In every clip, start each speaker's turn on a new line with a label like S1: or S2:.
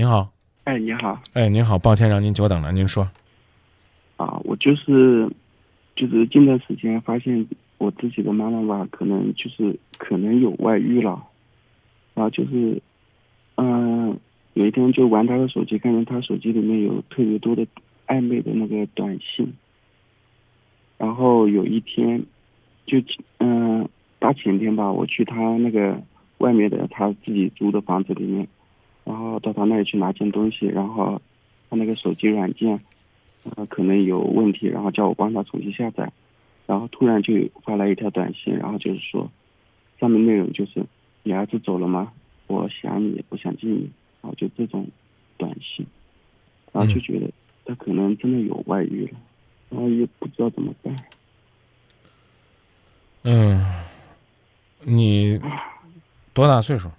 S1: 您好，
S2: 哎，你好，
S1: 哎，您好，抱歉让您久等了，您说。
S2: 啊，我就是，就是近段时间发现我自己的妈妈吧，可能就是可能有外遇了，然后就是，嗯、有一天就玩她的手机，看见她手机里面有特别多的暧昧的那个短信，然后有一天，就嗯、大前天吧，我去她那个外面的她自己租的房子里面，然后到他那里去拿件东西，然后他那个手机软件。呃，可能有问题，然后叫我帮他重新下载，然后突然就发来一条短信，然后就是说，上面内容就是你儿子走了吗？我想你，我想见你，然后就这种短信，然后就觉得他可能真的有外遇了，然后也不知道怎么办。
S1: 嗯，你多大岁数？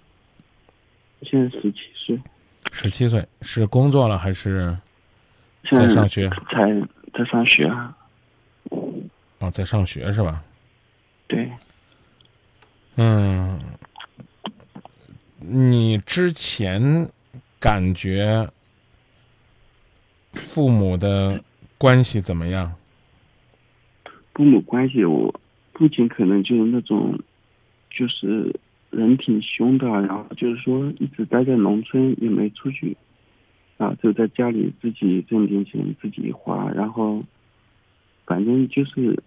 S2: 现在十七岁，
S1: 十七岁，是工作了还是
S2: 现在
S1: 在上学？
S2: 才在上学啊。
S1: 哦，在上学是吧？
S2: 对，
S1: 嗯，你之前感觉父母的关系怎么样？
S2: 父母关系，我父亲可能就是那种，就是人挺凶的，然后就是说一直待在农村，也没出去，啊，就在家里自己挣点钱自己花，然后反正就是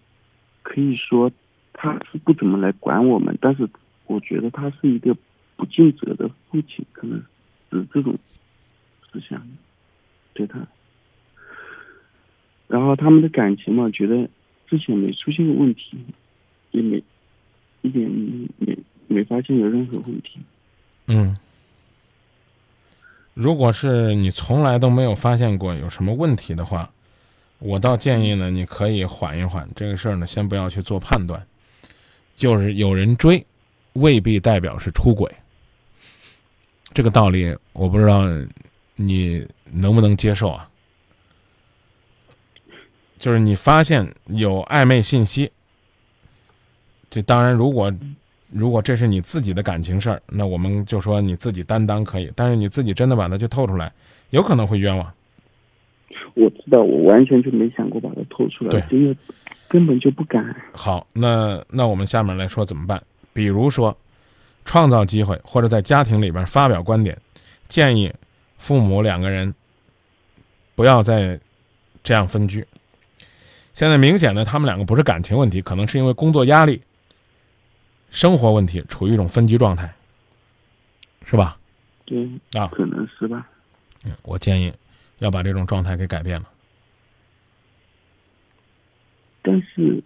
S2: 可以说他是不怎么来管我们，但是我觉得他是一个不尽责的父亲，可能是这种思想对他。然后他们的感情嘛，觉得之前没出现过问题，也没一点没没发现有任何问题。
S1: 嗯，如果是你从来都没有发现过有什么问题的话，我倒建议呢，你可以缓一缓这个事儿呢，先不要去做判断。就是有人追，未必代表是出轨。这个道理我不知道你能不能接受啊？就是你发现有暧昧信息，这当然如果如果这是你自己的感情事儿，那我们就说你自己担当可以，但是你自己真的把它去透出来，有可能会冤枉。
S2: 我知道，我完全就没想过把它透出来，
S1: 对
S2: 因为根本就不敢。
S1: 好，那那我们下面来说怎么办？比如说，创造机会或者在家庭里边发表观点，建议父母两个人不要再这样分居。现在明显的，他们两个不是感情问题，可能是因为工作压力、生活问题，处于一种分居状态，是吧？
S2: 对，
S1: 啊，
S2: 可能是吧。
S1: 嗯我建议要把这种状态给改变了。
S2: 但是，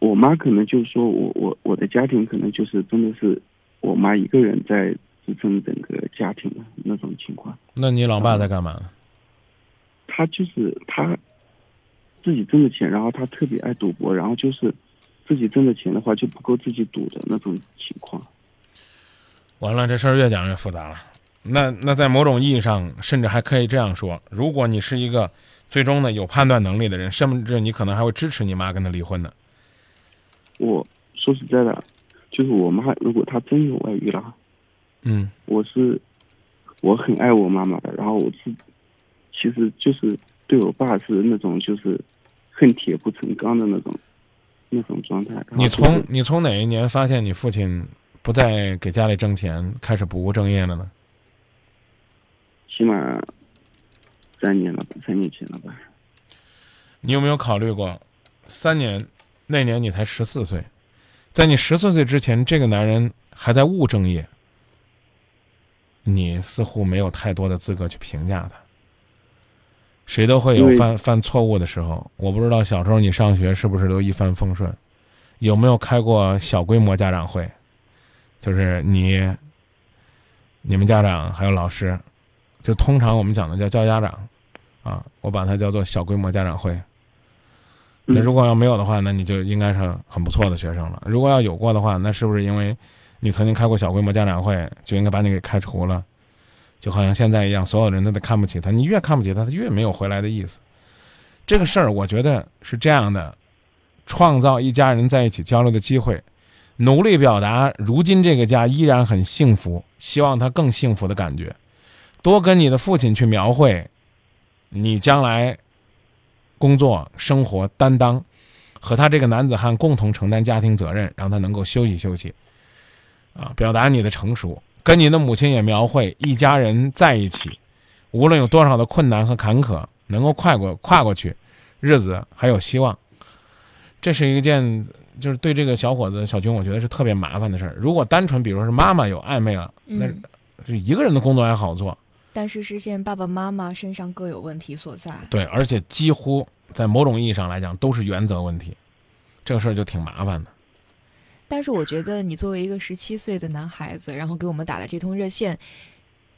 S2: 我妈可能就是说我我我的家庭可能就是真的是我妈一个人在支撑整个家庭的那种情况。
S1: 那你老爸在干嘛呢？
S2: 他就是他自己挣的钱，然后他特别爱赌博，然后就是自己挣的钱的话就不够自己赌的那种情况。
S1: 完了，这事儿越讲越复杂了。那那在某种意义上，甚至还可以这样说：如果你是一个最终呢有判断能力的人，甚至你可能还会支持你妈跟他离婚呢。
S2: 我说实在的，就是我妈如果她真有外遇了，
S1: 嗯
S2: 我是我很爱我妈妈的，然后我是其实就是对我爸是那种就是恨铁不成钢的那种那种状态。
S1: 你从你从哪一年发现你父亲不再给家里挣钱，开始不务正业了呢？
S2: 起码三年了吧，三年前了吧。
S1: 你有没有考虑过，三年那年你才十四岁，在你十四岁之前，这个男人还在务正业，你似乎没有太多的资格去评价他。谁都会有犯犯错误的时候，我不知道小时候你上学是不是都一帆风顺，有没有开过小规模家长会，就是你、你们家长还有老师，就通常我们讲的叫叫家长，啊，我把它叫做小规模家长会。那
S2: 嗯
S1: 如果要没有的话，那你就应该是很不错的学生了。如果要有过的话，那是不是因为你曾经开过小规模家长会，就应该把你给开除了？就好像现在一样，所有人都得看不起他，你越看不起他，他越没有回来的意思。这个事儿，我觉得是这样的：创造一家人在一起交流的机会，努力表达如今这个家依然很幸福，希望他更幸福的感觉。多跟你的父亲去描绘你将来工作、生活担当，和他这个男子汉共同承担家庭责任，让他能够休息休息，啊，表达你的成熟。跟你的母亲也描绘一家人在一起，无论有多少的困难和坎坷，能够跨过跨过去，日子还有希望。这是一件，就是对这个小伙子小军，我觉得是特别麻烦的事儿。如果单纯比如说是妈妈有暧昧了，那
S3: 嗯，
S1: 就一个人的工作还好做，
S3: 但是是现在爸爸妈妈身上各有问题所在。
S1: 对，而且几乎在某种意义上来讲都是原则问题，这个事儿就挺麻烦的。
S3: 但是我觉得你作为一个十七岁的男孩子，然后给我们打了这通热线，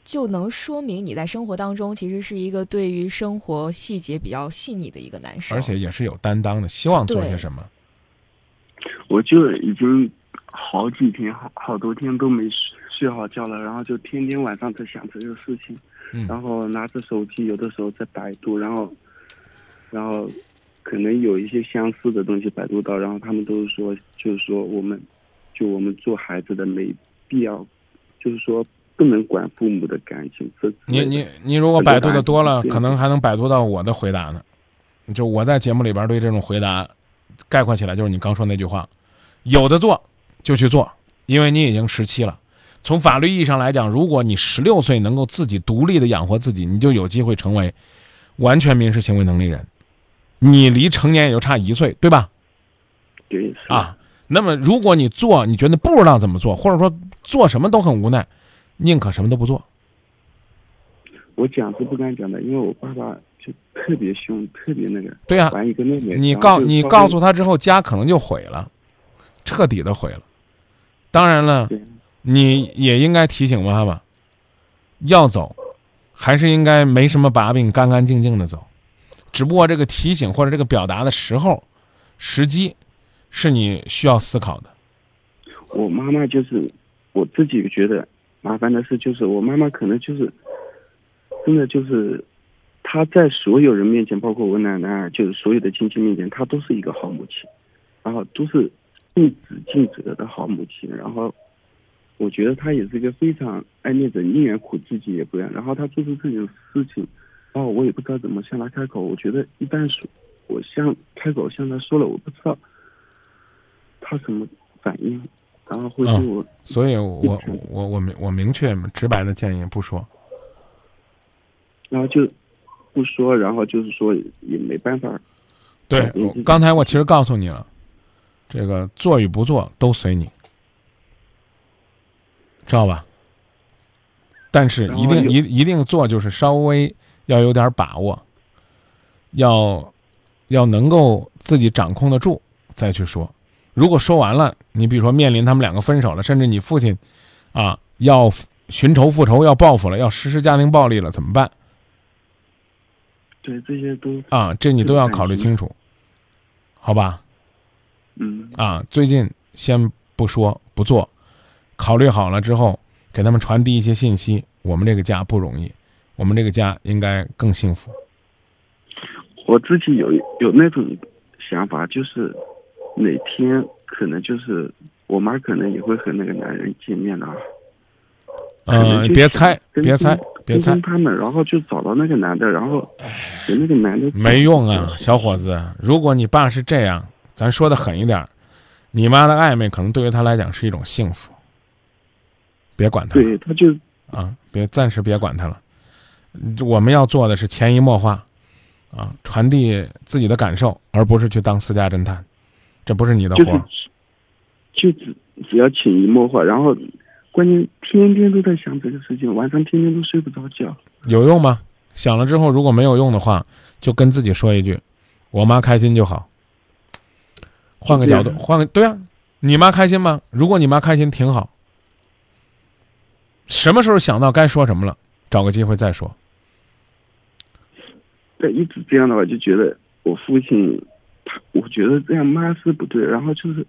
S3: 就能说明你在生活当中其实是一个对于生活细节比较细腻的一个男生。
S1: 而且也是有担当的，希望做些什么。
S2: 我就已经好几天、好好多天都没睡睡好觉了，然后就天天晚上在想这个事情，
S1: 嗯
S2: 然后拿着手机，有的时候在百度，然后，然后可能有一些相似的东西百度到，然后他们都是说，就是说我们，就我们做孩子的没必要，就是说不能管父母的感情。
S1: 你你你如果百度的多了，可能还能百度到我的回答呢。就我在节目里边对这种回答概括起来，就是你刚说那句话：有的做就去做，因为你已经十七了。从法律意义上来讲，如果你十六岁能够自己独立的养活自己，你就有机会成为完全民事行为能力人。你离成年也就差一岁，对吧？
S2: 对
S1: 啊，那么如果你做，你觉得不知道怎么做，或者说做什么都很无奈，宁可什么都不做。
S2: 我讲是不敢讲的，因为我爸爸就特别凶，特别那个，
S1: 对呀、
S2: 完一个妹妹，
S1: 你告你告诉他之后，家可能就毁了，彻底的毁了。当然了，你也应该提醒妈妈，要走，还是应该没什么把柄，干干净净的走。只不过这个提醒或者这个表达的时候、时机，是你需要思考的。
S2: 我妈妈就是我自己觉得麻烦的事，就是我妈妈可能就是真的就是她在所有人面前，包括我奶奶，就是所有的亲戚面前，她都是一个好母亲，然后都是尽职尽责的好母亲。然后我觉得她也是一个非常爱面子，宁愿苦自己也不愿。然后她做出这种事情，然后我也不知道怎么向他开口。我觉得一旦说我向开口向他说了，我不知道他什么反应。然后会对
S1: 嗯
S2: 我
S1: 所以我我我明我明确直白的建议不说。
S2: 然后就不说，然后就是说也没办法。
S1: 对
S2: 嗯
S1: 我刚才我其实告诉你了，这个做与不做都随你，知道吧？但是一定一一定做，就是稍微要有点把握，要要能够自己掌控得住再去说。如果说完了，你比如说面临他们两个分手了，甚至你父亲啊要寻仇复仇、要报复了、要实施家庭暴力了，怎么办
S2: 对，这些都
S1: 啊？这你都要考虑清楚，好吧？
S2: 嗯
S1: 啊，最近先不说不做，考虑好了之后，给他们传递一些信息。我们这个家不容易，我们这个家应该更幸福。
S2: 我自己有有那种想法，就是哪天可能就是我妈可能也会和那个男人见面了。可能
S1: 呃，别猜，别猜，别猜，
S2: 他们，然后就找到那个男的，然后给那个男的
S1: 没用啊，小伙子。如果你爸是这样，咱说的狠一点，你妈的暧昧可能对于他来讲是一种幸福。别管他
S2: 对，他就
S1: 啊，别暂时别管他了。我们要做的是潜移默化，啊，传递自己的感受，而不是去当私家侦探，这不是你的
S2: 就是
S1: 活。
S2: 就只只要潜移默化，然后关键天天都在想这个事情，晚上天天都睡不着觉。
S1: 有用吗？想了之后，如果没有用的话，就跟自己说一句：“我妈开心就好。”换个角度换个对啊，你妈开心吗？如果你妈开心，挺好。什么时候想到该说什么了，找个机会再说。
S2: 对，一直这样的话，就觉得我父亲，他我觉得这样妈是不对，然后就是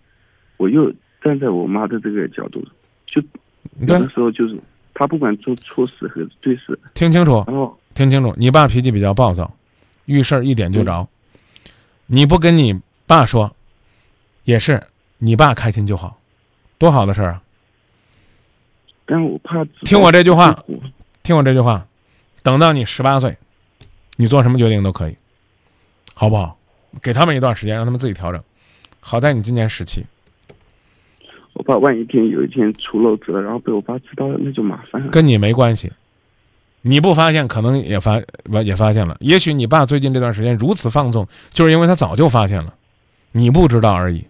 S2: 我又站在我妈的这个角度，就有
S1: 对
S2: 的，时候就是他不管做错事和对事，
S1: 听清楚，
S2: 然后
S1: 听清楚，你爸脾气比较暴躁，遇事儿一点就着。你不跟你爸说，也是你爸开心就好，多好的事儿啊！
S2: 但我怕
S1: 听我这句话，听我这句话，等到你十八岁，你做什么决定都可以，好不好？给他们一段时间，让他们自己调整。好在你今年十七，
S2: 我怕万一天有一天出漏子了，然后被我爸知道了，那就麻烦了。
S1: 跟你没关系。你不发现，可能也发也发现了。也许你爸最近这段时间如此放纵，就是因为他早就发现了，你不知道而已。